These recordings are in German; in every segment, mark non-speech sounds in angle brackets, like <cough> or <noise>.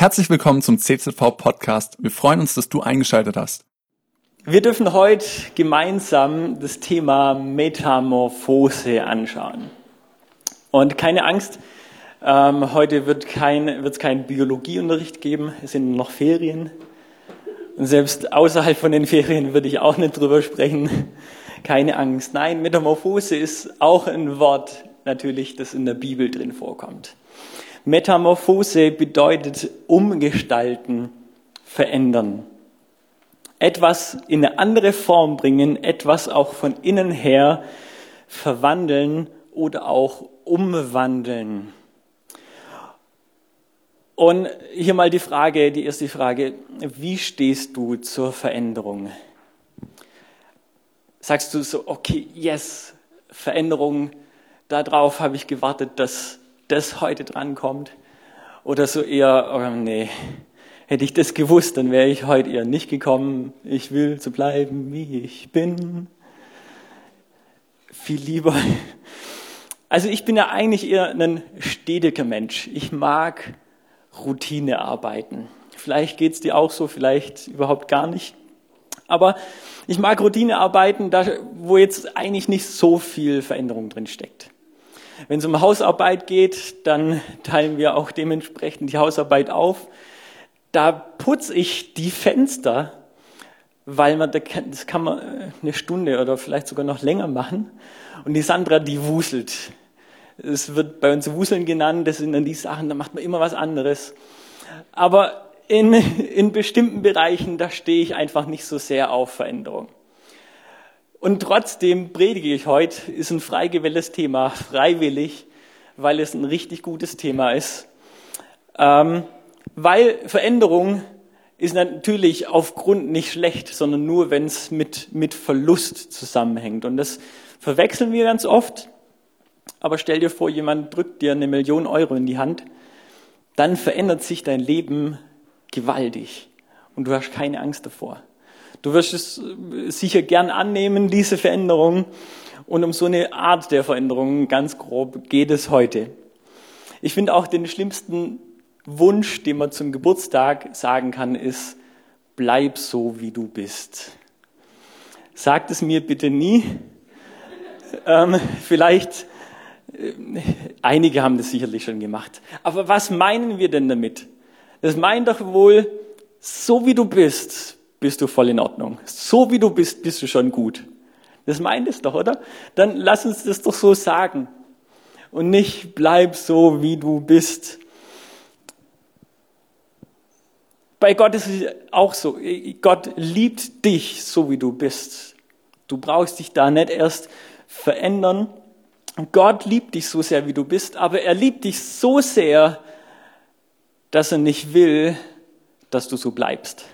Herzlich willkommen zum CZV Podcast. Wir freuen uns, dass du eingeschaltet hast. Wir dürfen heute gemeinsam das Thema Metamorphose anschauen. Und keine Angst, ähm, heute wird es kein, keinen Biologieunterricht geben, es sind noch Ferien. Und selbst außerhalb von den Ferien würde ich auch nicht drüber sprechen. Keine Angst. Nein, Metamorphose ist auch ein Wort natürlich, das in der Bibel drin vorkommt. Metamorphose bedeutet umgestalten, verändern. Etwas in eine andere Form bringen, etwas auch von innen her verwandeln oder auch umwandeln. Und hier mal die Frage, die erste Frage, wie stehst du zur Veränderung? Sagst du so, okay, yes, Veränderung, darauf habe ich gewartet, dass das heute drankommt? Oder so eher, oh nee, hätte ich das gewusst, dann wäre ich heute eher nicht gekommen. Ich will so bleiben, wie ich bin. Viel lieber. Also ich bin ja eigentlich eher ein stetiger Mensch. Ich mag Routine arbeiten. Vielleicht geht es dir auch so, vielleicht überhaupt gar nicht. Aber ich mag Routine arbeiten, da, wo jetzt eigentlich nicht so viel Veränderung drin steckt. Wenn es um Hausarbeit geht, dann teilen wir auch dementsprechend die Hausarbeit auf. Da putze ich die Fenster, weil man das kann man äh, eine Stunde oder vielleicht sogar noch länger machen. Und die Sandra, die wuselt. Es wird bei uns Wuseln genannt, das sind dann die Sachen, da macht man immer was anderes. Aber in, in bestimmten Bereichen, da stehe ich einfach nicht so sehr auf Veränderung. Und trotzdem predige ich heute, ist ein frei gewähltes Thema, freiwillig, weil es ein richtig gutes Thema ist. Ähm, weil Veränderung ist natürlich aufgrund nicht schlecht, sondern nur, wenn es mit, mit Verlust zusammenhängt. Und das verwechseln wir ganz oft. Aber stell dir vor, jemand drückt dir eine Million Euro in die Hand, dann verändert sich dein Leben gewaltig und du hast keine Angst davor. Du wirst es äh, sicher gern annehmen, diese Veränderung. Und um so eine Art der Veränderung, ganz grob, geht es heute. Ich finde auch den schlimmsten Wunsch, den man zum Geburtstag sagen kann, ist, bleib so, wie du bist. Sagt es mir bitte nie. <laughs> Ähm, vielleicht äh, einige haben das sicherlich schon gemacht. Aber was meinen wir denn damit? Das meint doch wohl, so wie du bist, bist du voll in Ordnung. So wie du bist, bist du schon gut. Das meint es doch, oder? Dann lass uns das doch so sagen. Und nicht bleib so, wie du bist. Bei Gott ist es auch so. Gott liebt dich, so wie du bist. Du brauchst dich da nicht erst verändern, Gott liebt dich so sehr, wie du bist, aber er liebt dich so sehr, dass er nicht will, dass du so bleibst.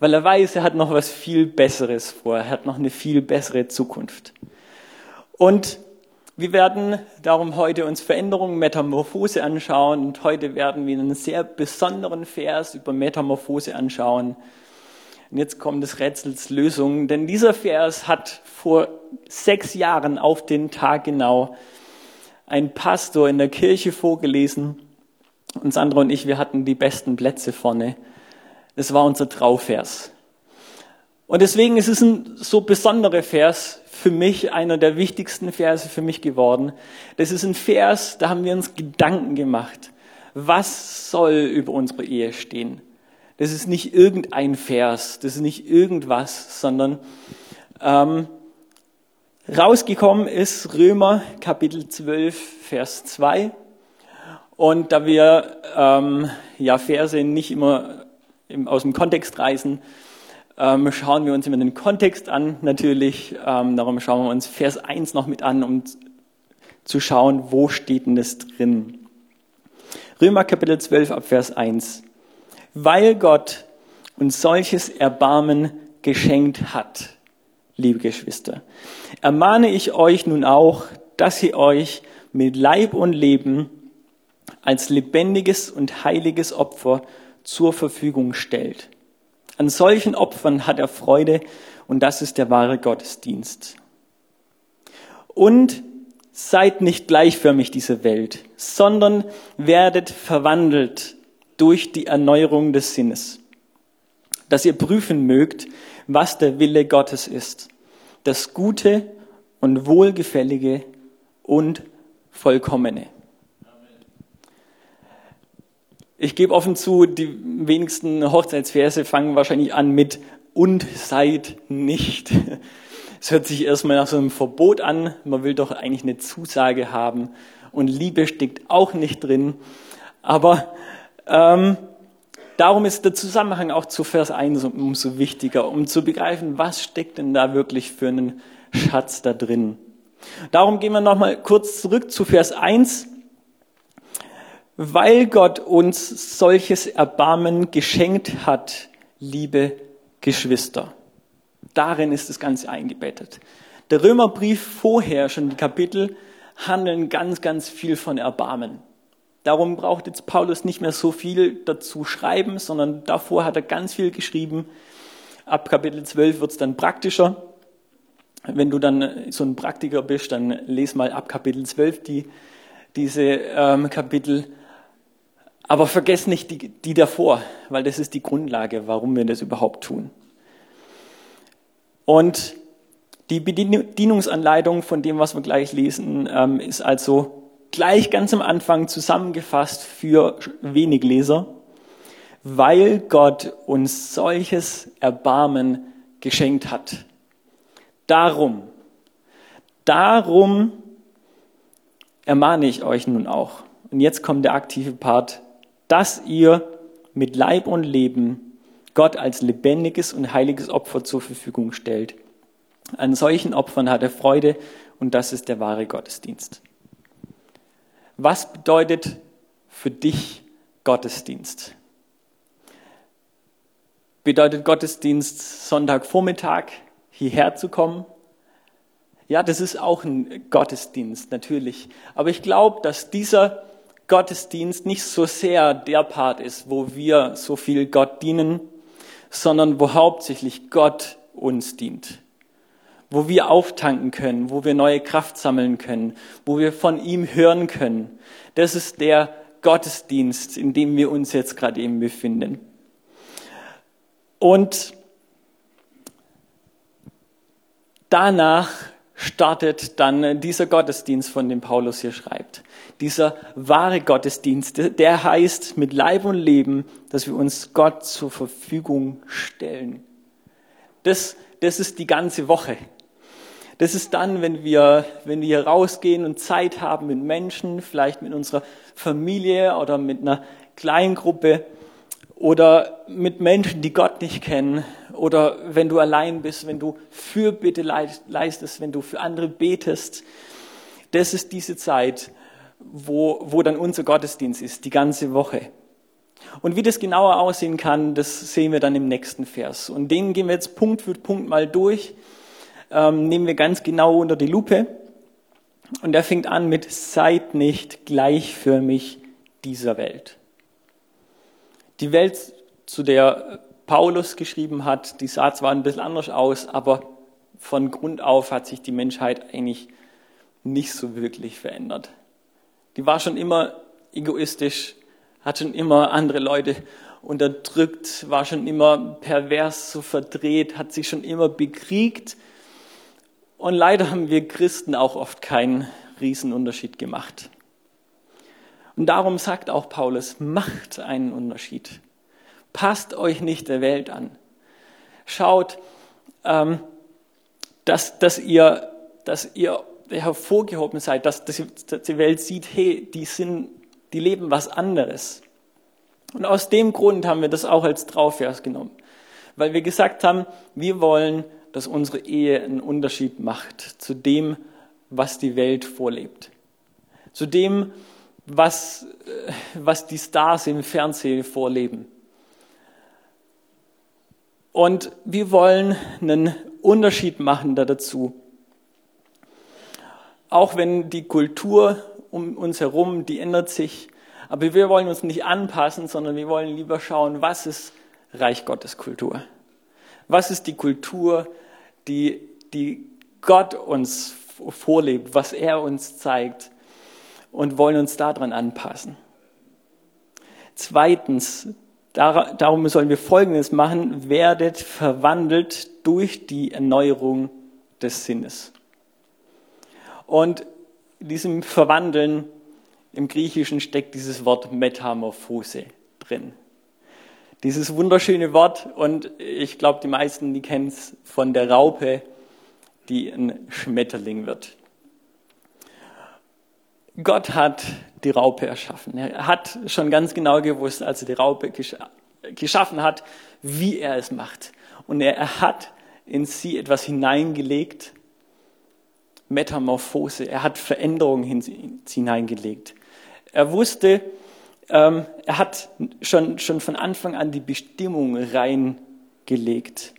Weil er weiß, er hat noch was viel Besseres vor, er hat noch eine viel bessere Zukunft. Und wir werden darum heute uns Veränderung, Metamorphose anschauen und heute werden wir einen sehr besonderen Vers über Metamorphose anschauen. Und jetzt kommt des Rätsels Lösung, denn dieser Vers hat vor sechs Jahren auf den Tag genau ein Pastor in der Kirche vorgelesen. Und Sandra und ich, wir hatten die besten Plätze vorne. Das war unser Trauvers. Und deswegen ist es ein so besonderer Vers für mich, einer der wichtigsten Verse für mich geworden. Das ist ein Vers, da haben wir uns Gedanken gemacht. Was soll über unsere Ehe stehen? Das ist nicht irgendein Vers, das ist nicht irgendwas, sondern ähm, rausgekommen ist Römer Kapitel 12, Vers 2. Und da wir ähm, ja Verse nicht immer im, aus dem Kontext reißen, ähm, schauen wir uns immer den Kontext an, natürlich. Ähm, darum schauen wir uns Vers 1 noch mit an, um zu schauen, wo steht denn das drin. Römer Kapitel 12 ab Vers 1 weil Gott uns solches Erbarmen geschenkt hat, liebe Geschwister, ermahne ich euch nun auch, dass ihr euch mit Leib und Leben als lebendiges und heiliges Opfer zur Verfügung stellt. An solchen Opfern hat er Freude und das ist der wahre Gottesdienst. Und seid nicht gleichförmig dieser Welt, sondern werdet verwandelt durch die Erneuerung des Sinnes, dass ihr prüfen mögt, was der Wille Gottes ist, das Gute und Wohlgefällige und Vollkommene. Ich gebe offen zu, die wenigsten Hochzeitsverse fangen wahrscheinlich an mit und seid nicht. Es hört sich erstmal nach so einem Verbot an. Man will doch eigentlich eine Zusage haben. Und Liebe steckt auch nicht drin. Aber ähm, darum ist der Zusammenhang auch zu Vers 1 umso wichtiger, um zu begreifen, was steckt denn da wirklich für einen Schatz da drin. Darum gehen wir nochmal kurz zurück zu Vers 1 weil Gott uns solches Erbarmen geschenkt hat, liebe Geschwister. Darin ist das Ganze eingebettet. Der Römerbrief vorher, schon die Kapitel, handeln ganz, ganz viel von Erbarmen. Darum braucht jetzt Paulus nicht mehr so viel dazu schreiben, sondern davor hat er ganz viel geschrieben. Ab Kapitel 12 wird es dann praktischer. Wenn du dann so ein Praktiker bist, dann les mal ab Kapitel 12 die, diese ähm, Kapitel. Aber vergesst nicht die, die davor, weil das ist die Grundlage, warum wir das überhaupt tun. Und die Bedienungsanleitung von dem, was wir gleich lesen, ähm, ist also gleich ganz am Anfang zusammengefasst für wenig Leser, weil Gott uns solches Erbarmen geschenkt hat. Darum, darum ermahne ich euch nun auch. Und jetzt kommt der aktive Part dass ihr mit Leib und Leben Gott als lebendiges und heiliges Opfer zur Verfügung stellt. An solchen Opfern hat er Freude und das ist der wahre Gottesdienst. Was bedeutet für dich Gottesdienst? Bedeutet Gottesdienst Sonntagvormittag hierher zu kommen? Ja, das ist auch ein Gottesdienst, natürlich. Aber ich glaube, dass dieser Gottesdienst nicht so sehr der Part ist, wo wir so viel Gott dienen, sondern wo hauptsächlich Gott uns dient. Wo wir auftanken können, wo wir neue Kraft sammeln können, wo wir von ihm hören können. Das ist der Gottesdienst, in dem wir uns jetzt gerade eben befinden. Und danach startet dann dieser Gottesdienst, von dem Paulus hier schreibt. Dieser wahre Gottesdienst, der heißt mit Leib und Leben, dass wir uns Gott zur Verfügung stellen. Das, das ist die ganze Woche. Das ist dann, wenn wir, wenn wir rausgehen und Zeit haben mit Menschen, vielleicht mit unserer Familie oder mit einer Kleingruppe oder mit Menschen, die Gott nicht kennen oder wenn du allein bist, wenn du Fürbitte leistest, wenn du für andere betest. Das ist diese Zeit, wo, wo dann unser Gottesdienst ist, die ganze Woche. Und wie das genauer aussehen kann, das sehen wir dann im nächsten Vers. Und den gehen wir jetzt Punkt für Punkt mal durch, ähm, nehmen wir ganz genau unter die Lupe. Und er fängt an mit, seid nicht gleichförmig dieser Welt. Die Welt, zu der Paulus geschrieben hat, die sah zwar ein bisschen anders aus, aber von Grund auf hat sich die Menschheit eigentlich nicht so wirklich verändert. Die war schon immer egoistisch, hat schon immer andere Leute unterdrückt, war schon immer pervers, so verdreht, hat sich schon immer bekriegt. Und leider haben wir Christen auch oft keinen Riesenunterschied gemacht. Und darum sagt auch Paulus, macht einen Unterschied. Passt euch nicht der Welt an. Schaut, ähm, dass, dass, ihr, dass ihr hervorgehoben seid, dass, die Welt sieht, hey, die, sind, die leben was anderes. Und aus dem Grund haben wir das auch als Trauvers genommen. Weil wir gesagt haben, wir wollen, dass unsere Ehe einen Unterschied macht zu dem, was die Welt vorlebt. Zu dem, was, äh, was die Stars im Fernsehen vorleben. Und wir wollen einen Unterschied machen da dazu. Auch wenn die Kultur um uns herum, die ändert sich. Aber wir wollen uns nicht anpassen, sondern wir wollen lieber schauen, was ist Reich Gottes Kultur? Was ist die Kultur, die, die Gott uns vorlebt, was er uns zeigt und wollen uns daran anpassen. Zweitens, darum sollen wir Folgendes machen, werdet verwandelt durch die Erneuerung des Sinnes. Und in diesem Verwandeln im Griechischen steckt dieses Wort Metamorphose drin. Dieses wunderschöne Wort und ich glaube, die meisten, die kennen es von der Raupe, die ein Schmetterling wird. Gott hat die Raupe erschaffen. Er hat schon ganz genau gewusst, als er die Raupe geschaffen hat, wie er es macht. Und er hat in sie etwas hineingelegt, Metamorphose. Er hat Veränderungen hineingelegt. Er wusste, ähm, er hat schon, schon von Anfang an die Bestimmung reingelegt.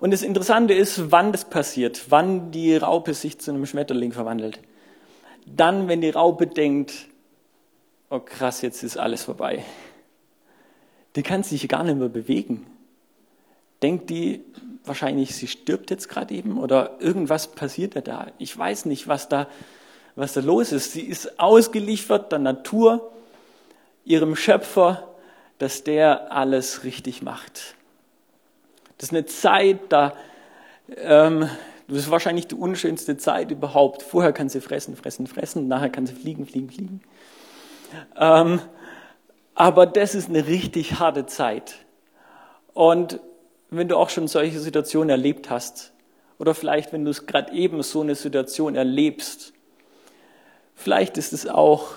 Und das Interessante ist, wann das passiert, wann die Raupe sich zu einem Schmetterling verwandelt. Dann, wenn die Raupe denkt, oh krass, jetzt ist alles vorbei. Die kann sich gar nicht mehr bewegen. Denkt die wahrscheinlich, sie stirbt jetzt gerade eben oder irgendwas passiert da. Ich weiß nicht, was da, was da los ist. Sie ist ausgeliefert der Natur ihrem Schöpfer, dass der alles richtig macht. Das ist eine Zeit, da, ähm, das ist wahrscheinlich die unschönste Zeit überhaupt. Vorher kann sie fressen, fressen, fressen, nachher kann sie fliegen, fliegen, fliegen. Ähm, aber das ist eine richtig harte Zeit. Und wenn du auch schon solche Situationen erlebt hast, oder vielleicht wenn du es gerade eben so eine Situation erlebst, vielleicht ist es auch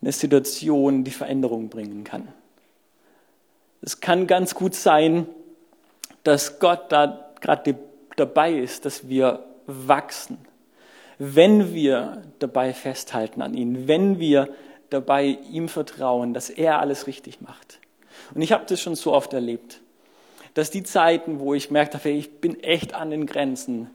eine Situation, die Veränderung bringen kann. Es kann ganz gut sein, dass Gott da gerade dabei ist, dass wir wachsen, wenn wir dabei festhalten an ihn, wenn wir dabei ihm vertrauen, dass er alles richtig macht. Und ich habe das schon so oft erlebt, dass die Zeiten, wo ich merkt habe, ich bin echt an den Grenzen,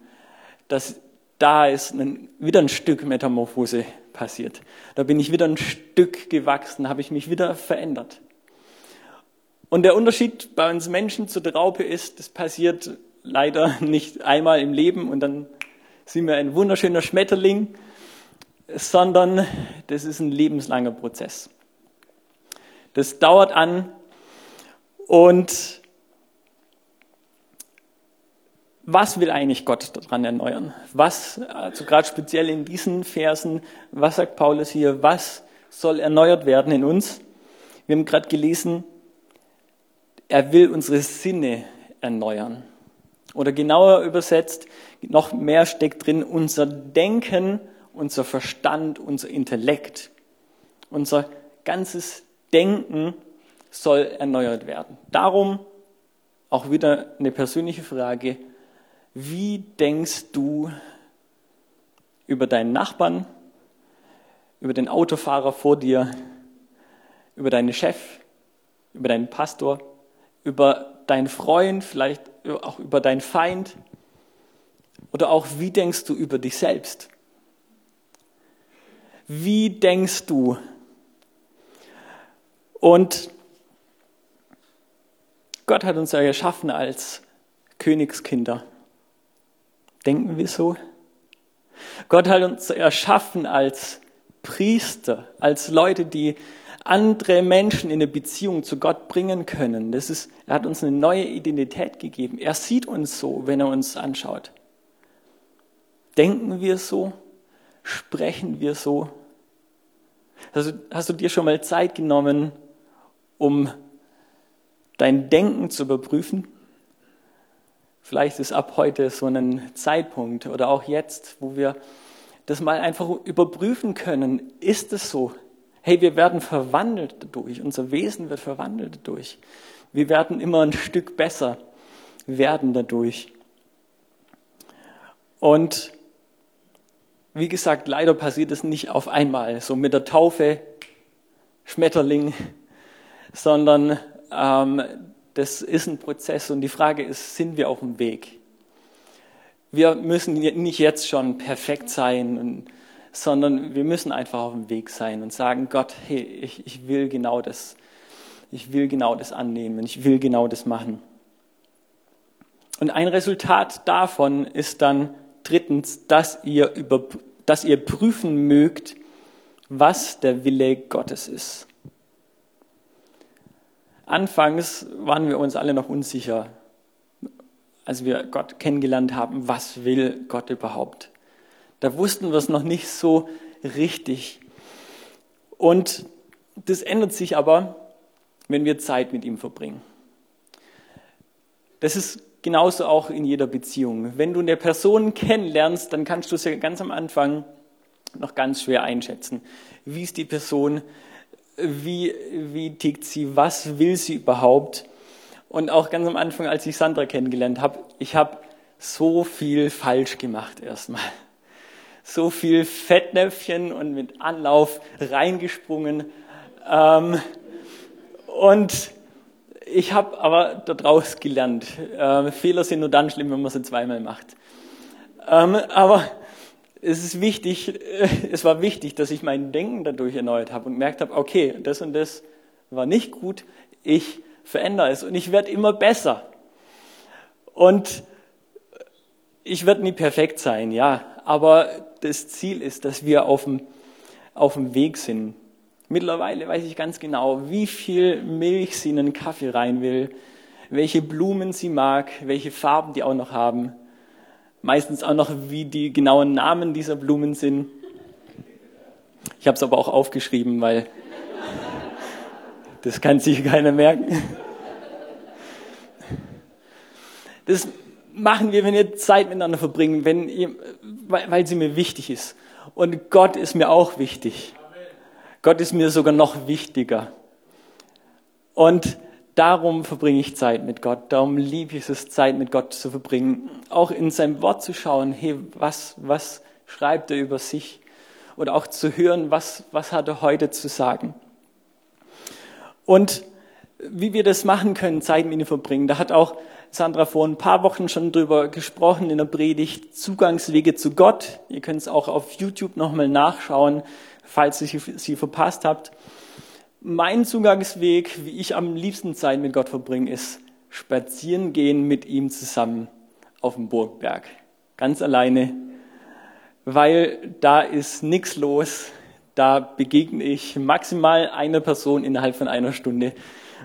dass da ist ein, wieder ein Stück Metamorphose passiert. Da bin ich wieder ein Stück gewachsen, habe ich mich wieder verändert. Und der Unterschied bei uns Menschen zur Raupe ist, das passiert leider <laughs> nicht einmal im Leben und dann sind wir ein wunderschöner Schmetterling, sondern das ist ein lebenslanger Prozess. Das dauert an und was will eigentlich Gott daran erneuern? Was, also gerade speziell in diesen Versen, was sagt Paulus hier, was soll erneuert werden in uns? Wir haben gerade gelesen, er will unsere Sinne erneuern. Oder genauer übersetzt, noch mehr steckt drin, unser Denken, unser Verstand, unser Intellekt. Unser ganzes Denken soll erneuert werden. Darum auch wieder eine persönliche Frage, wie denkst du über deinen Nachbarn, über den Autofahrer vor dir, über deinen Chef, über deinen Pastor, über deinen Freund, vielleicht auch über deinen Feind? Oder auch, wie denkst du über dich selbst? Wie denkst du? Und Gott hat uns ja geschaffen als Königskinder. Denken wir so? Gott hat uns erschaffen als Priester, als Leute, die andere Menschen in eine Beziehung zu Gott bringen können. Das ist, er hat uns eine neue Identität gegeben. Er sieht uns so, wenn er uns anschaut. Denken wir so? Sprechen wir so? Also, hast du dir schon mal Zeit genommen, um dein Denken zu überprüfen? Vielleicht ist ab heute so ein Zeitpunkt oder auch jetzt, wo wir das mal einfach überprüfen können. Ist es so? Hey, wir werden verwandelt dadurch. Unser Wesen wird verwandelt dadurch. Wir werden immer ein Stück besser werden dadurch. Und wie gesagt, leider passiert es nicht auf einmal, so mit der Taufe, Schmetterling, <laughs> sondern ähm, das ist ein Prozess und die Frage ist, sind wir auf dem Weg? Wir müssen nicht jetzt schon perfekt sein, sondern wir müssen einfach auf dem Weg sein und sagen, Gott, hey, ich, ich will genau das, ich will genau das annehmen, ich will genau das machen. Und ein Resultat davon ist dann drittens, dass ihr, über, dass ihr prüfen mögt, was der Wille Gottes ist. Anfangs waren wir uns alle noch unsicher, als wir Gott kennengelernt haben, was will Gott überhaupt. Da wussten wir es noch nicht so richtig. Und das ändert sich aber, wenn wir Zeit mit ihm verbringen. Das ist genauso auch in jeder Beziehung. Wenn du eine Person kennenlernst, dann kannst du sie ganz am Anfang noch ganz schwer einschätzen. Wie ist die Person? Wie, wie tickt sie? Was will sie überhaupt? Und auch ganz am Anfang, als ich Sandra kennengelernt habe, ich habe so viel falsch gemacht erstmal. So viel Fettnäpfchen und mit Anlauf reingesprungen. Ähm, und ich habe aber daraus gelernt. Ähm, Fehler sind nur dann schlimm, wenn man sie zweimal macht. Ähm, aber es ist wichtig, <laughs> es war wichtig, dass ich mein Denken dadurch erneuert habe und gemerkt habe, okay, das und das war nicht gut, ich verändere es und ich werde immer besser. Und ich werde nie perfekt sein, ja, aber das Ziel ist, dass wir auf dem, auf dem Weg sind. Mittlerweile weiß ich ganz genau, wie viel Milch sie in einen Kaffee rein will, welche Blumen sie mag, welche Farben die auch noch haben meistens auch noch, wie die genauen Namen dieser Blumen sind. Ich habe es aber auch aufgeschrieben, weil das kann sich keiner merken. Das machen wir, wenn wir Zeit miteinander verbringen, wenn ihr, weil, weil sie mir wichtig ist. Und Gott ist mir auch wichtig. Gott ist mir sogar noch wichtiger. Und Darum verbringe ich Zeit mit Gott. Darum liebe ich es, Zeit mit Gott zu verbringen. Auch in sein Wort zu schauen, hey, was, was schreibt er über sich? Oder auch zu hören, was, was hat er heute zu sagen? Und wie wir das machen können, Zeit mit ihm verbringen, da hat auch Sandra vor ein paar Wochen schon drüber gesprochen in der Predigt, Zugangswege zu Gott. Ihr könnt es auch auf YouTube nochmal nachschauen, falls ihr sie verpasst habt. Mein Zugangsweg, wie ich am liebsten Zeit mit Gott verbringe, ist spazieren gehen mit ihm zusammen auf dem Burgberg. Ganz alleine, weil da ist nichts los. Da begegne ich maximal einer Person innerhalb von einer Stunde.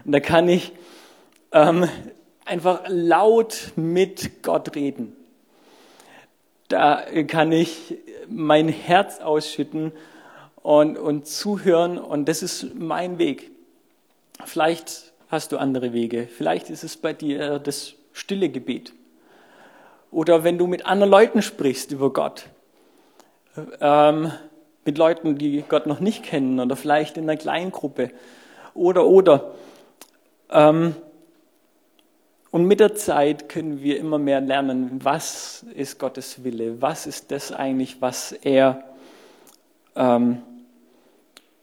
Und da kann ich ähm, einfach laut mit Gott reden. Da kann ich mein Herz ausschütten und, und zuhören. Und das ist mein Weg. Vielleicht hast du andere Wege. Vielleicht ist es bei dir das stille Gebet. Oder wenn du mit anderen Leuten sprichst über Gott. Ähm, mit Leuten, die Gott noch nicht kennen oder vielleicht in einer Kleingruppe. Oder, oder. Ähm, und mit der Zeit können wir immer mehr lernen, was ist Gottes Wille, was ist das eigentlich, was er ähm,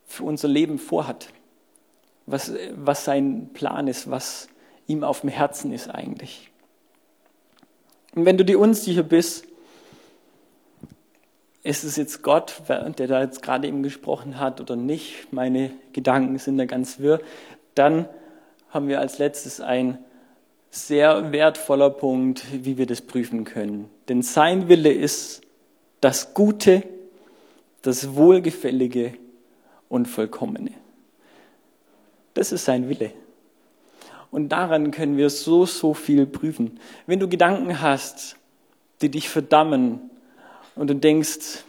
für unser Leben vorhat, was, was sein Plan ist, was ihm auf dem Herzen ist eigentlich. Und wenn du dir unsicher bist, ist es jetzt Gott, der da jetzt gerade eben gesprochen hat oder nicht, meine Gedanken sind da ganz wirr, dann haben wir als letztes ein sehr wertvoller Punkt, wie wir das prüfen können. Denn sein Wille ist das Gute, das Wohlgefällige und Vollkommene. Das ist sein Wille. Und daran können wir so, so viel prüfen. Wenn du Gedanken hast, die dich verdammen und du denkst,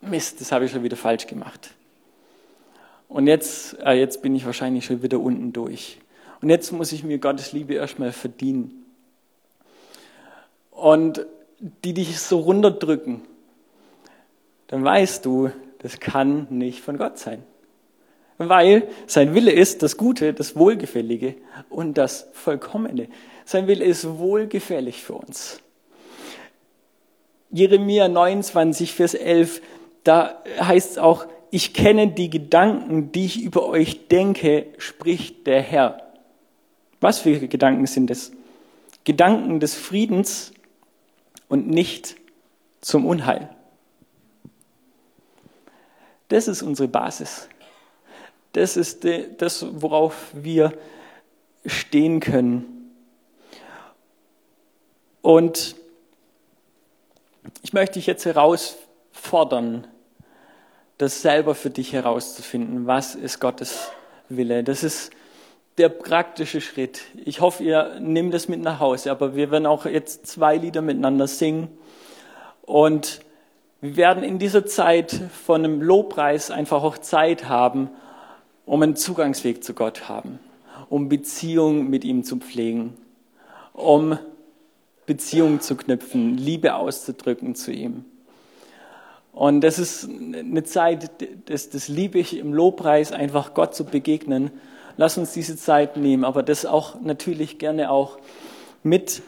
Mist, das habe ich schon wieder falsch gemacht. Und jetzt, äh, jetzt bin ich wahrscheinlich schon wieder unten durch. Und jetzt muss ich mir Gottes Liebe erstmal verdienen. Und die dich so runterdrücken, dann weißt du, das kann nicht von Gott sein. Weil sein Wille ist das Gute, das Wohlgefällige und das Vollkommene. Sein Wille ist wohlgefällig für uns. Jeremia 29, Vers 11, da heißt es auch, ich kenne die Gedanken, die ich über euch denke, spricht der Herr. Was für Gedanken sind es? Gedanken des Friedens und nicht zum Unheil. Das ist unsere Basis. Das ist das, worauf wir stehen können. Und ich möchte dich jetzt herausfordern, das selber für dich herauszufinden. Was ist Gottes Wille? Das ist der praktische Schritt. Ich hoffe, ihr nehmt das mit nach Hause, aber wir werden auch jetzt zwei Lieder miteinander singen. Und wir werden in dieser Zeit von einem Lobpreis einfach auch Zeit haben, um einen Zugangsweg zu Gott haben, um Beziehung mit ihm zu pflegen, um Beziehung zu knüpfen, Liebe auszudrücken zu ihm. Und das ist eine Zeit, das, das liebe ich im Lobpreis, einfach Gott zu begegnen Lass uns diese Zeit nehmen, aber das auch natürlich gerne auch mit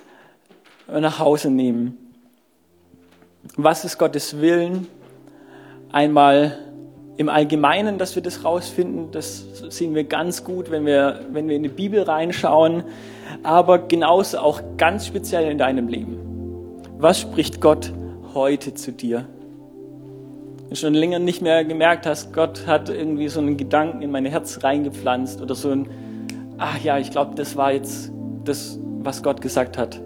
nach Hause nehmen. Was ist Gottes Willen? Einmal im Allgemeinen, dass wir das rausfinden, das sehen wir ganz gut, wenn wir, wenn wir in die Bibel reinschauen, aber genauso auch ganz speziell in deinem Leben. Was spricht Gott heute zu dir? schon länger nicht mehr gemerkt hast, Gott hat irgendwie so einen Gedanken in mein Herz reingepflanzt oder so ein, ach ja, ich glaube, das war jetzt das, was Gott gesagt hat,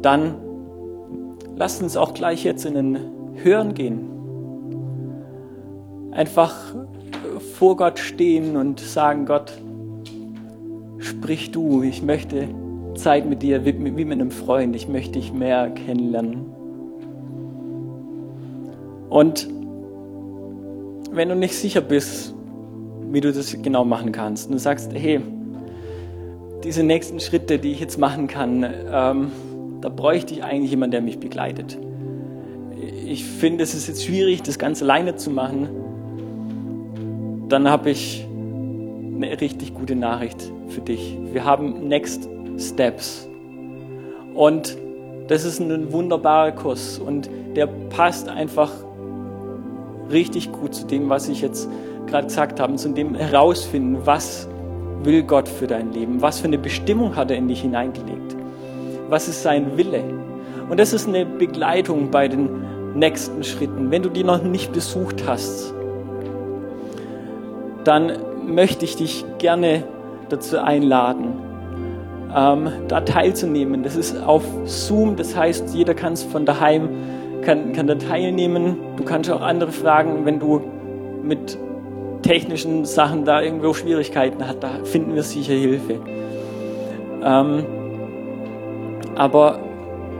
dann lasst uns auch gleich jetzt in den Hören gehen. Einfach vor Gott stehen und sagen, Gott, sprich du, ich möchte Zeit mit dir wie mit einem Freund, ich möchte dich mehr kennenlernen. Und wenn du nicht sicher bist, wie du das genau machen kannst, und du sagst, hey, diese nächsten Schritte, die ich jetzt machen kann, ähm, da bräuchte ich eigentlich jemanden, der mich begleitet. Ich finde, es ist jetzt schwierig, das Ganze alleine zu machen. Dann habe ich eine richtig gute Nachricht für dich. Wir haben Next Steps. Und das ist ein wunderbarer Kurs und der passt einfach richtig gut zu dem, was ich jetzt gerade gesagt habe, zu dem herausfinden, was will Gott für dein Leben, was für eine Bestimmung hat er in dich hineingelegt, was ist sein Wille. Und das ist eine Begleitung bei den nächsten Schritten. Wenn du die noch nicht besucht hast, dann möchte ich dich gerne dazu einladen, ähm, da teilzunehmen. Das ist auf Zoom, das heißt, jeder kann es von daheim kann, kann da teilnehmen. Du kannst auch andere fragen, wenn du mit technischen Sachen da irgendwo Schwierigkeiten hast, da finden wir sicher Hilfe. Ähm, aber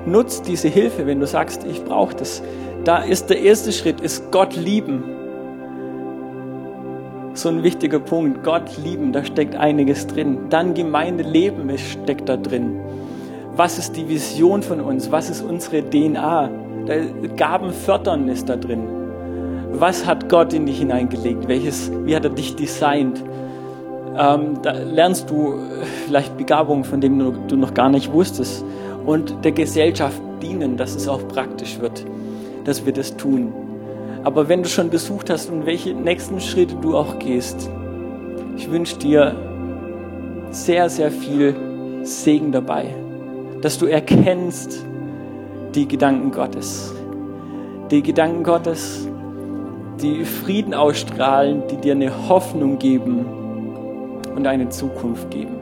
nutz diese Hilfe, wenn du sagst, ich brauche das. Da ist der erste Schritt, ist Gott lieben. So ein wichtiger Punkt, Gott lieben, da steckt einiges drin. Dann Gemeinde leben, steckt da drin. Was ist die Vision von uns? Was ist unsere DNA? Gaben fördern ist da drin. Was hat Gott in dich hineingelegt? Welches, wie hat er dich designt? Ähm, da lernst du vielleicht Begabungen, von denen du noch gar nicht wusstest. Und der Gesellschaft dienen, dass es auch praktisch wird, dass wir das tun. Aber wenn du schon besucht hast und welche nächsten Schritte du auch gehst, ich wünsche dir sehr, sehr viel Segen dabei, dass du erkennst, die Gedanken Gottes. Die Gedanken Gottes, die Frieden ausstrahlen, die dir eine Hoffnung geben und eine Zukunft geben.